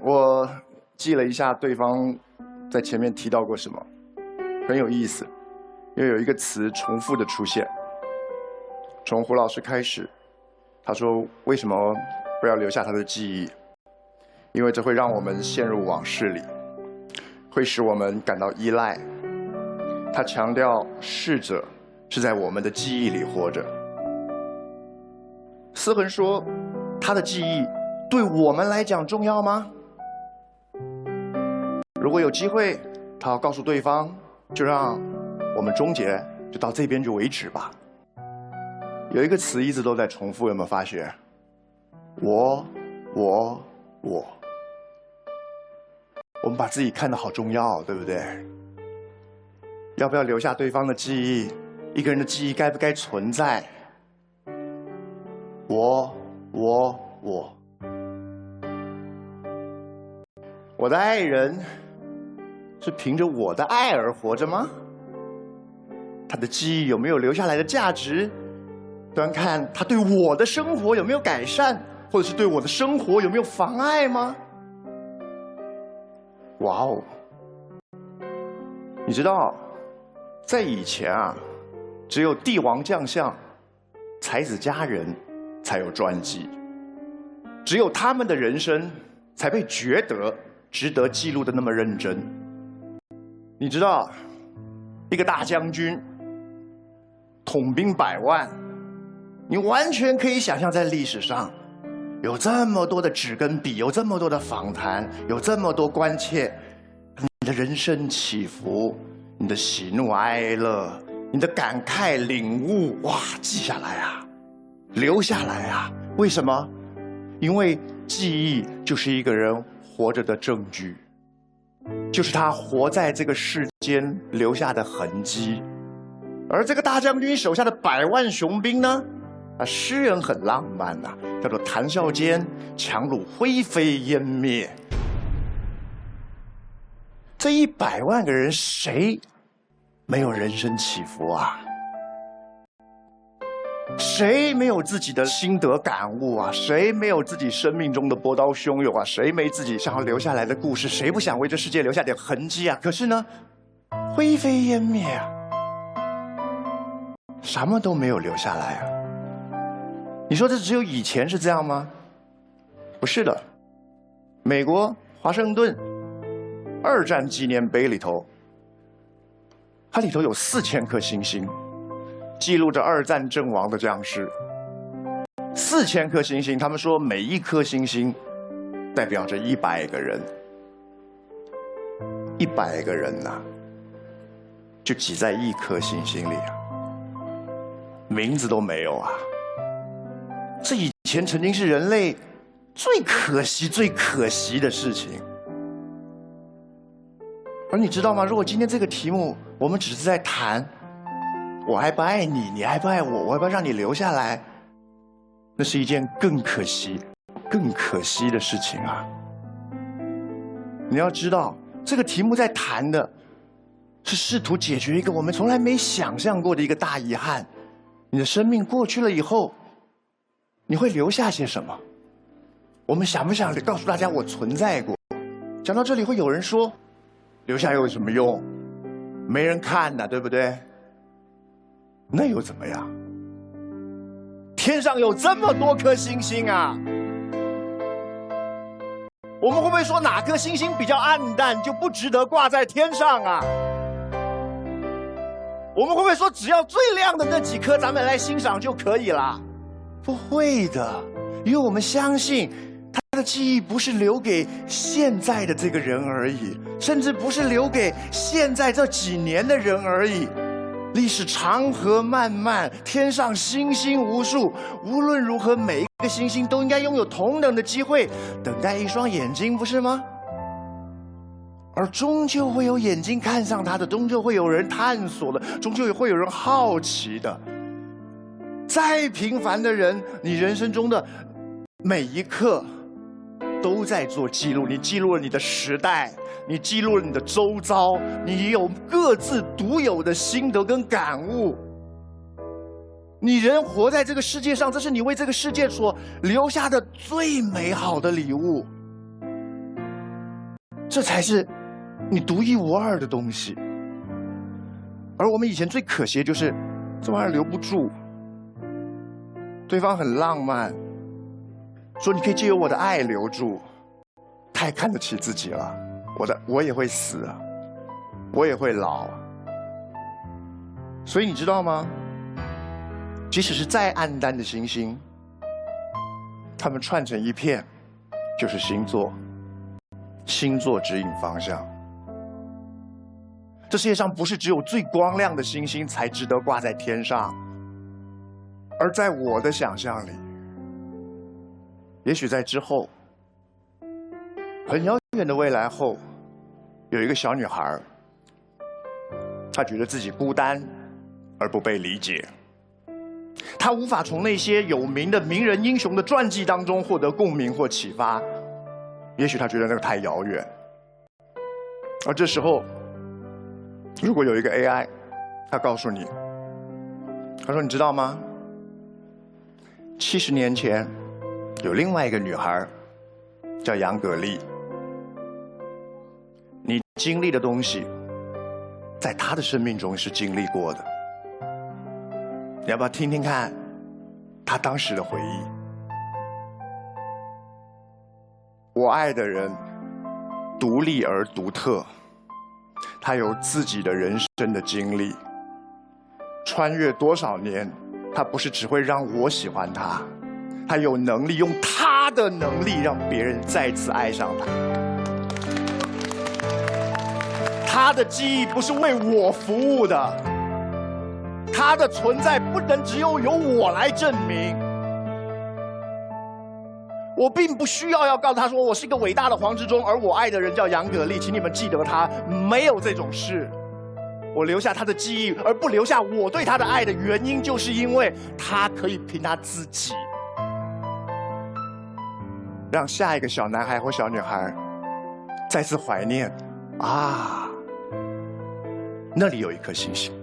我记了一下对方在前面提到过什么，很有意思，因为有一个词重复的出现。从胡老师开始，他说为什么不要留下他的记忆？因为这会让我们陷入往事里，会使我们感到依赖。他强调逝者是在我们的记忆里活着。思恒说，他的记忆对我们来讲重要吗？如果有机会，他要告诉对方，就让我们终结，就到这边就为止吧。有一个词一直都在重复，有没有发觉？我，我，我。我们把自己看得好重要，对不对？要不要留下对方的记忆？一个人的记忆该不该存在？我，我，我，我的爱人是凭着我的爱而活着吗？他的记忆有没有留下来的价值？端看他对我的生活有没有改善，或者是对我的生活有没有妨碍吗？哇哦！你知道，在以前啊，只有帝王将相、才子佳人。才有传记，只有他们的人生才被觉得值得记录的那么认真。你知道，一个大将军统兵百万，你完全可以想象，在历史上有这么多的纸跟笔，有这么多的访谈，有这么多关切，你的人生起伏，你的喜怒哀乐，你的感慨领悟，哇，记下来啊！留下来啊！为什么？因为记忆就是一个人活着的证据，就是他活在这个世间留下的痕迹。而这个大将军手下的百万雄兵呢？啊，诗人很浪漫呐，叫做谈笑间，樯橹灰飞烟灭。这一百万个人，谁没有人生起伏啊？谁没有自己的心得感悟啊？谁没有自己生命中的波涛汹涌啊？谁没自己想要留下来的故事？谁不想为这世界留下点痕迹啊？可是呢，灰飞烟灭啊，什么都没有留下来啊！你说这只有以前是这样吗？不是的，美国华盛顿二战纪念碑里头，它里头有四千颗星星。记录着二战阵亡的将士，四千颗星星。他们说，每一颗星星代表着一百个人，一百个人呐，就挤在一颗星星里啊，名字都没有啊。这以前曾经是人类最可惜、最可惜的事情。而你知道吗？如果今天这个题目，我们只是在谈。我爱不爱你？你爱不爱我？我要不要让你留下来？那是一件更可惜、更可惜的事情啊！你要知道，这个题目在谈的，是试图解决一个我们从来没想象过的一个大遗憾。你的生命过去了以后，你会留下些什么？我们想不想告诉大家我存在过？讲到这里，会有人说：“留下又有什么用？没人看呢，对不对？”那又怎么样？天上有这么多颗星星啊！我们会不会说哪颗星星比较暗淡就不值得挂在天上啊？我们会不会说只要最亮的那几颗咱们来欣赏就可以了？不会的，因为我们相信他的记忆不是留给现在的这个人而已，甚至不是留给现在这几年的人而已。历史长河漫漫，天上星星无数。无论如何，每一个星星都应该拥有同等的机会，等待一双眼睛，不是吗？而终究会有眼睛看上他的，终究会有人探索的，终究也会有人好奇的。再平凡的人，你人生中的每一刻都在做记录，你记录了你的时代。你记录了你的周遭，你有各自独有的心得跟感悟。你人活在这个世界上，这是你为这个世界所留下的最美好的礼物。这才是你独一无二的东西。而我们以前最可惜的就是这玩意儿留不住，对方很浪漫，说你可以借由我的爱留住，太看得起自己了。我的我也会死啊，我也会老。所以你知道吗？即使是再暗淡的星星，它们串成一片，就是星座。星座指引方向。这世界上不是只有最光亮的星星才值得挂在天上，而在我的想象里，也许在之后，很遥远的未来后，有一个小女孩，她觉得自己孤单而不被理解。她无法从那些有名的名人英雄的传记当中获得共鸣或启发，也许她觉得那个太遥远。而这时候，如果有一个 AI，他告诉你，他说：“你知道吗？七十年前，有另外一个女孩，叫杨格丽。经历的东西，在他的生命中是经历过的。”你要不要听听看他当时的回忆？我爱的人独立而独特，他有自己的人生的经历。穿越多少年，他不是只会让我喜欢他，他有能力用他的能力让别人再次爱上他。他的记忆不是为我服务的。他的存在不能只有由我来证明。我并不需要要告诉他说我是一个伟大的黄志忠，而我爱的人叫杨格丽，请你们记得他，没有这种事。我留下他的记忆，而不留下我对他的爱的原因，就是因为他可以凭他自己，让下一个小男孩或小女孩再次怀念啊，那里有一颗星星。